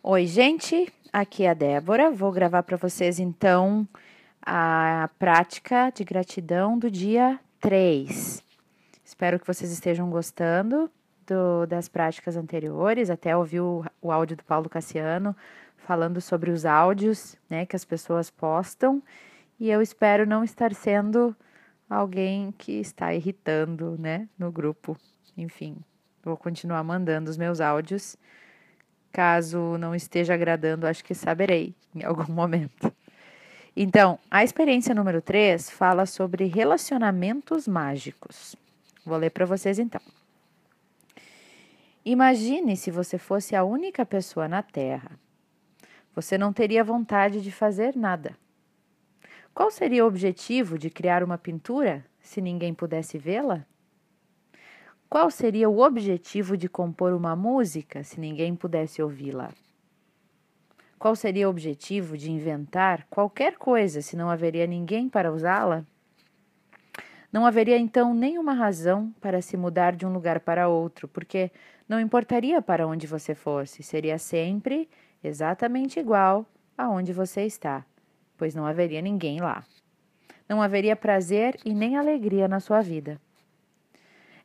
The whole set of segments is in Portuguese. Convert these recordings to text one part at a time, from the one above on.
Oi, gente, aqui é a Débora. Vou gravar para vocês então a prática de gratidão do dia 3. Espero que vocês estejam gostando do, das práticas anteriores. Até ouvi o, o áudio do Paulo Cassiano falando sobre os áudios né, que as pessoas postam. E eu espero não estar sendo alguém que está irritando né, no grupo. Enfim, vou continuar mandando os meus áudios Caso não esteja agradando, acho que saberei em algum momento. Então, a experiência número 3 fala sobre relacionamentos mágicos. Vou ler para vocês então. Imagine se você fosse a única pessoa na Terra. Você não teria vontade de fazer nada. Qual seria o objetivo de criar uma pintura se ninguém pudesse vê-la? Qual seria o objetivo de compor uma música se ninguém pudesse ouvi-la? Qual seria o objetivo de inventar qualquer coisa se não haveria ninguém para usá-la? Não haveria então nenhuma razão para se mudar de um lugar para outro, porque não importaria para onde você fosse, seria sempre exatamente igual aonde você está, pois não haveria ninguém lá. Não haveria prazer e nem alegria na sua vida.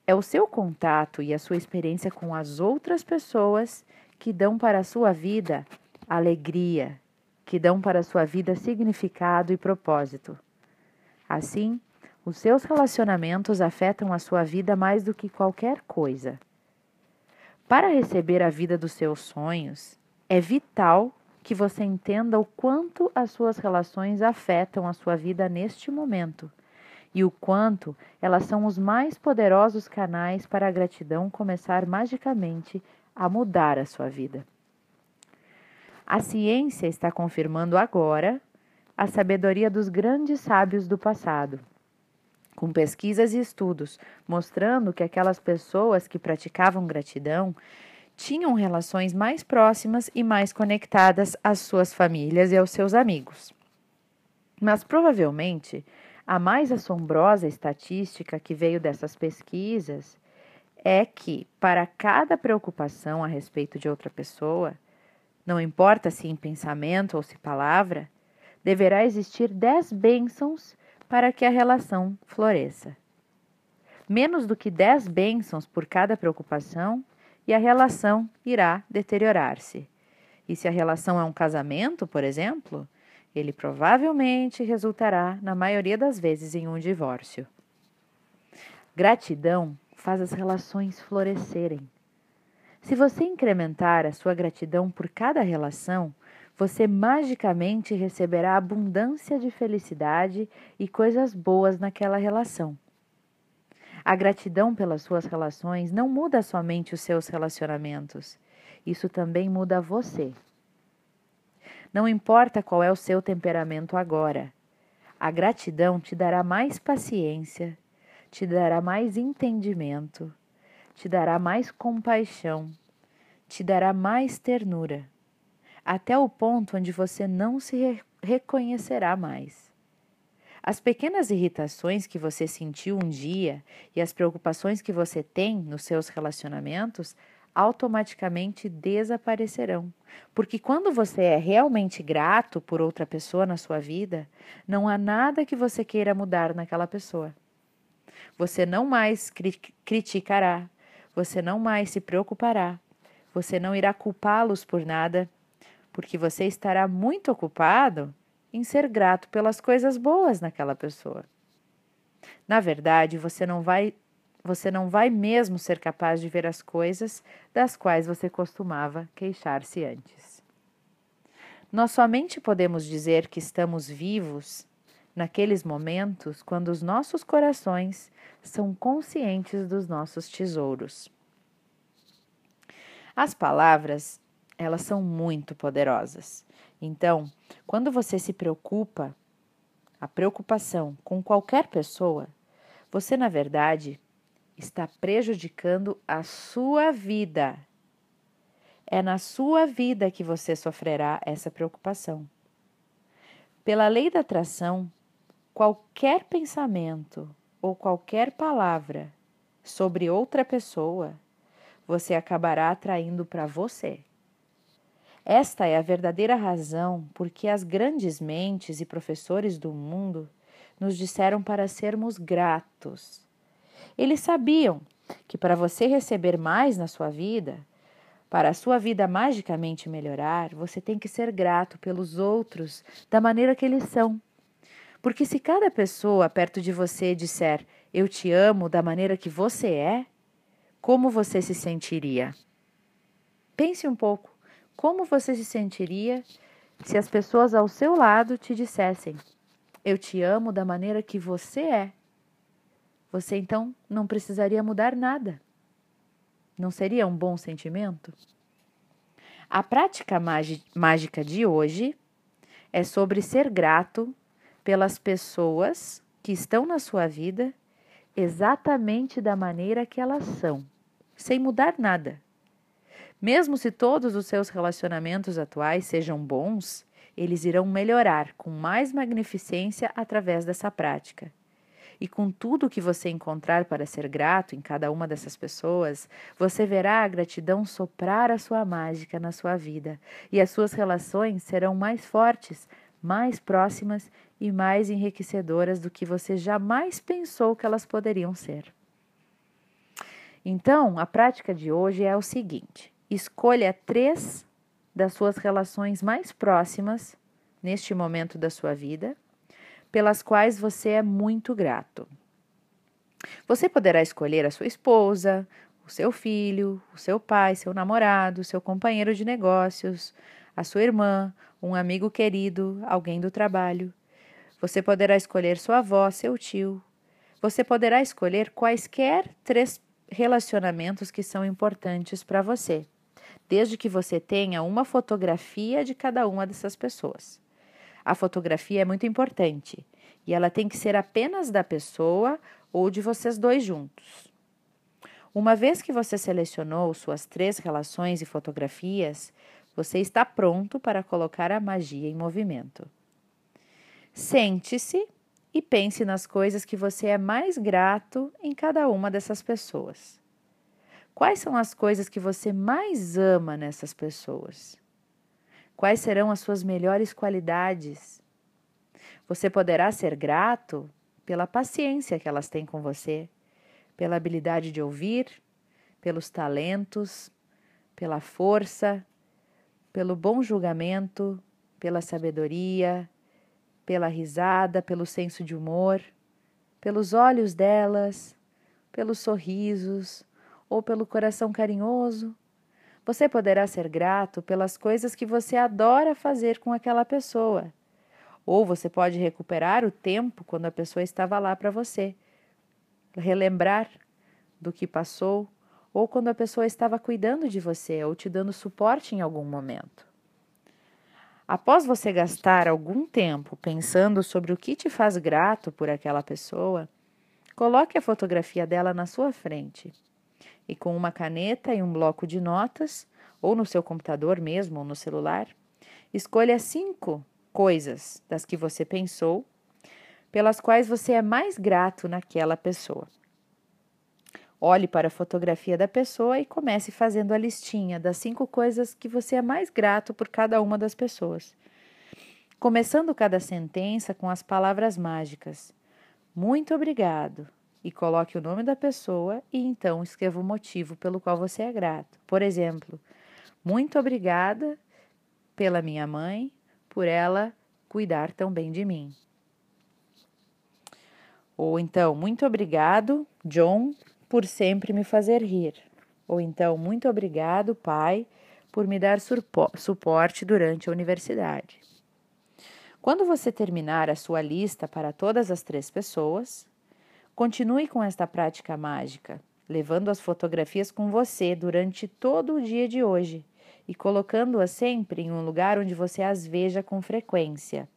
É o seu contato e a sua experiência com as outras pessoas que dão para a sua vida alegria, que dão para a sua vida significado e propósito. Assim, os seus relacionamentos afetam a sua vida mais do que qualquer coisa. Para receber a vida dos seus sonhos, é vital que você entenda o quanto as suas relações afetam a sua vida neste momento e o quanto elas são os mais poderosos canais para a gratidão começar magicamente a mudar a sua vida. A ciência está confirmando agora a sabedoria dos grandes sábios do passado, com pesquisas e estudos mostrando que aquelas pessoas que praticavam gratidão tinham relações mais próximas e mais conectadas às suas famílias e aos seus amigos. Mas provavelmente a mais assombrosa estatística que veio dessas pesquisas é que, para cada preocupação a respeito de outra pessoa, não importa se em pensamento ou se palavra, deverá existir dez bênçãos para que a relação floresça. Menos do que dez bênçãos por cada preocupação e a relação irá deteriorar-se. E se a relação é um casamento, por exemplo, ele provavelmente resultará, na maioria das vezes, em um divórcio. Gratidão faz as relações florescerem. Se você incrementar a sua gratidão por cada relação, você magicamente receberá abundância de felicidade e coisas boas naquela relação. A gratidão pelas suas relações não muda somente os seus relacionamentos, isso também muda você. Não importa qual é o seu temperamento agora. A gratidão te dará mais paciência, te dará mais entendimento, te dará mais compaixão, te dará mais ternura, até o ponto onde você não se reconhecerá mais. As pequenas irritações que você sentiu um dia e as preocupações que você tem nos seus relacionamentos automaticamente desaparecerão. Porque quando você é realmente grato por outra pessoa na sua vida, não há nada que você queira mudar naquela pessoa. Você não mais cri criticará, você não mais se preocupará, você não irá culpá-los por nada, porque você estará muito ocupado em ser grato pelas coisas boas naquela pessoa. Na verdade, você não vai você não vai mesmo ser capaz de ver as coisas das quais você costumava queixar-se antes. Nós somente podemos dizer que estamos vivos naqueles momentos quando os nossos corações são conscientes dos nossos tesouros. As palavras, elas são muito poderosas. Então, quando você se preocupa, a preocupação com qualquer pessoa, você, na verdade, está prejudicando a sua vida. É na sua vida que você sofrerá essa preocupação. Pela lei da atração, qualquer pensamento ou qualquer palavra sobre outra pessoa, você acabará atraindo para você. Esta é a verdadeira razão por que as grandes mentes e professores do mundo nos disseram para sermos gratos. Eles sabiam que para você receber mais na sua vida, para a sua vida magicamente melhorar, você tem que ser grato pelos outros da maneira que eles são. Porque se cada pessoa perto de você disser eu te amo da maneira que você é, como você se sentiria? Pense um pouco. Como você se sentiria se as pessoas ao seu lado te dissessem: Eu te amo da maneira que você é? Você então não precisaria mudar nada. Não seria um bom sentimento? A prática mágica de hoje é sobre ser grato pelas pessoas que estão na sua vida exatamente da maneira que elas são, sem mudar nada. Mesmo se todos os seus relacionamentos atuais sejam bons, eles irão melhorar com mais magnificência através dessa prática. E com tudo que você encontrar para ser grato em cada uma dessas pessoas, você verá a gratidão soprar a sua mágica na sua vida, e as suas relações serão mais fortes, mais próximas e mais enriquecedoras do que você jamais pensou que elas poderiam ser. Então, a prática de hoje é o seguinte: Escolha três das suas relações mais próximas neste momento da sua vida, pelas quais você é muito grato. Você poderá escolher a sua esposa, o seu filho, o seu pai, seu namorado, seu companheiro de negócios, a sua irmã, um amigo querido, alguém do trabalho. Você poderá escolher sua avó, seu tio. Você poderá escolher quaisquer três relacionamentos que são importantes para você desde que você tenha uma fotografia de cada uma dessas pessoas. A fotografia é muito importante e ela tem que ser apenas da pessoa ou de vocês dois juntos. Uma vez que você selecionou suas três relações e fotografias, você está pronto para colocar a magia em movimento. Sente-se e pense nas coisas que você é mais grato em cada uma dessas pessoas. Quais são as coisas que você mais ama nessas pessoas? Quais serão as suas melhores qualidades? Você poderá ser grato pela paciência que elas têm com você, pela habilidade de ouvir, pelos talentos, pela força, pelo bom julgamento, pela sabedoria, pela risada, pelo senso de humor, pelos olhos delas, pelos sorrisos, ou pelo coração carinhoso. Você poderá ser grato pelas coisas que você adora fazer com aquela pessoa. Ou você pode recuperar o tempo quando a pessoa estava lá para você, relembrar do que passou, ou quando a pessoa estava cuidando de você ou te dando suporte em algum momento. Após você gastar algum tempo pensando sobre o que te faz grato por aquela pessoa, coloque a fotografia dela na sua frente e com uma caneta e um bloco de notas, ou no seu computador mesmo, ou no celular, escolha cinco coisas das que você pensou, pelas quais você é mais grato naquela pessoa. Olhe para a fotografia da pessoa e comece fazendo a listinha das cinco coisas que você é mais grato por cada uma das pessoas. Começando cada sentença com as palavras mágicas: Muito obrigado, e coloque o nome da pessoa e então escreva o motivo pelo qual você é grato. Por exemplo, muito obrigada pela minha mãe, por ela cuidar tão bem de mim. Ou então, muito obrigado, John, por sempre me fazer rir. Ou então, muito obrigado, pai, por me dar suporte durante a universidade. Quando você terminar a sua lista para todas as três pessoas, Continue com esta prática mágica, levando as fotografias com você durante todo o dia de hoje e colocando-as sempre em um lugar onde você as veja com frequência.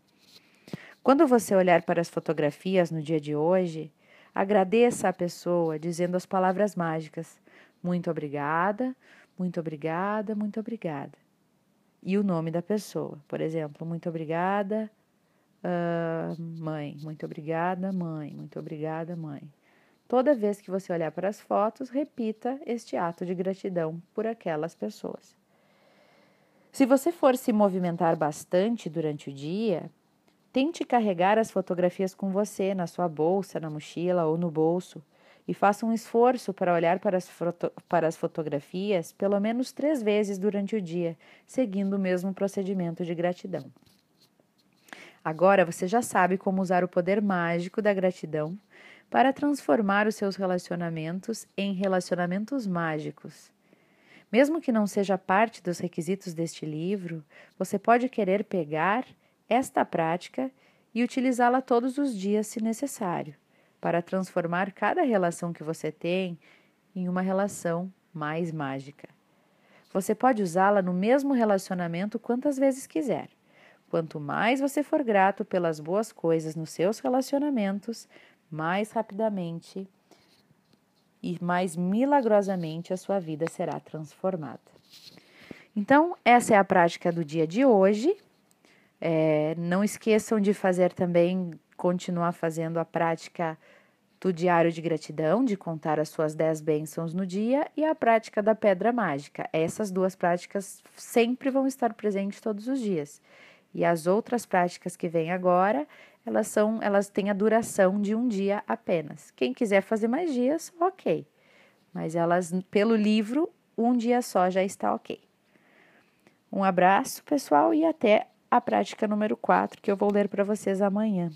Quando você olhar para as fotografias no dia de hoje, agradeça a pessoa dizendo as palavras mágicas: muito obrigada, muito obrigada, muito obrigada. E o nome da pessoa, por exemplo, muito obrigada, Uh, mãe, muito obrigada, mãe, muito obrigada, mãe. Toda vez que você olhar para as fotos, repita este ato de gratidão por aquelas pessoas. Se você for se movimentar bastante durante o dia, tente carregar as fotografias com você na sua bolsa, na mochila ou no bolso e faça um esforço para olhar para as, foto para as fotografias pelo menos três vezes durante o dia, seguindo o mesmo procedimento de gratidão. Agora você já sabe como usar o poder mágico da gratidão para transformar os seus relacionamentos em relacionamentos mágicos. Mesmo que não seja parte dos requisitos deste livro, você pode querer pegar esta prática e utilizá-la todos os dias se necessário para transformar cada relação que você tem em uma relação mais mágica. Você pode usá-la no mesmo relacionamento quantas vezes quiser. Quanto mais você for grato pelas boas coisas nos seus relacionamentos, mais rapidamente e mais milagrosamente a sua vida será transformada. Então, essa é a prática do dia de hoje. É, não esqueçam de fazer também continuar fazendo a prática do diário de gratidão, de contar as suas 10 bênçãos no dia, e a prática da pedra mágica. Essas duas práticas sempre vão estar presentes todos os dias. E as outras práticas que vêm agora, elas são, elas têm a duração de um dia apenas. Quem quiser fazer mais dias, ok. Mas elas, pelo livro, um dia só já está ok. Um abraço, pessoal, e até a prática número 4, que eu vou ler para vocês amanhã.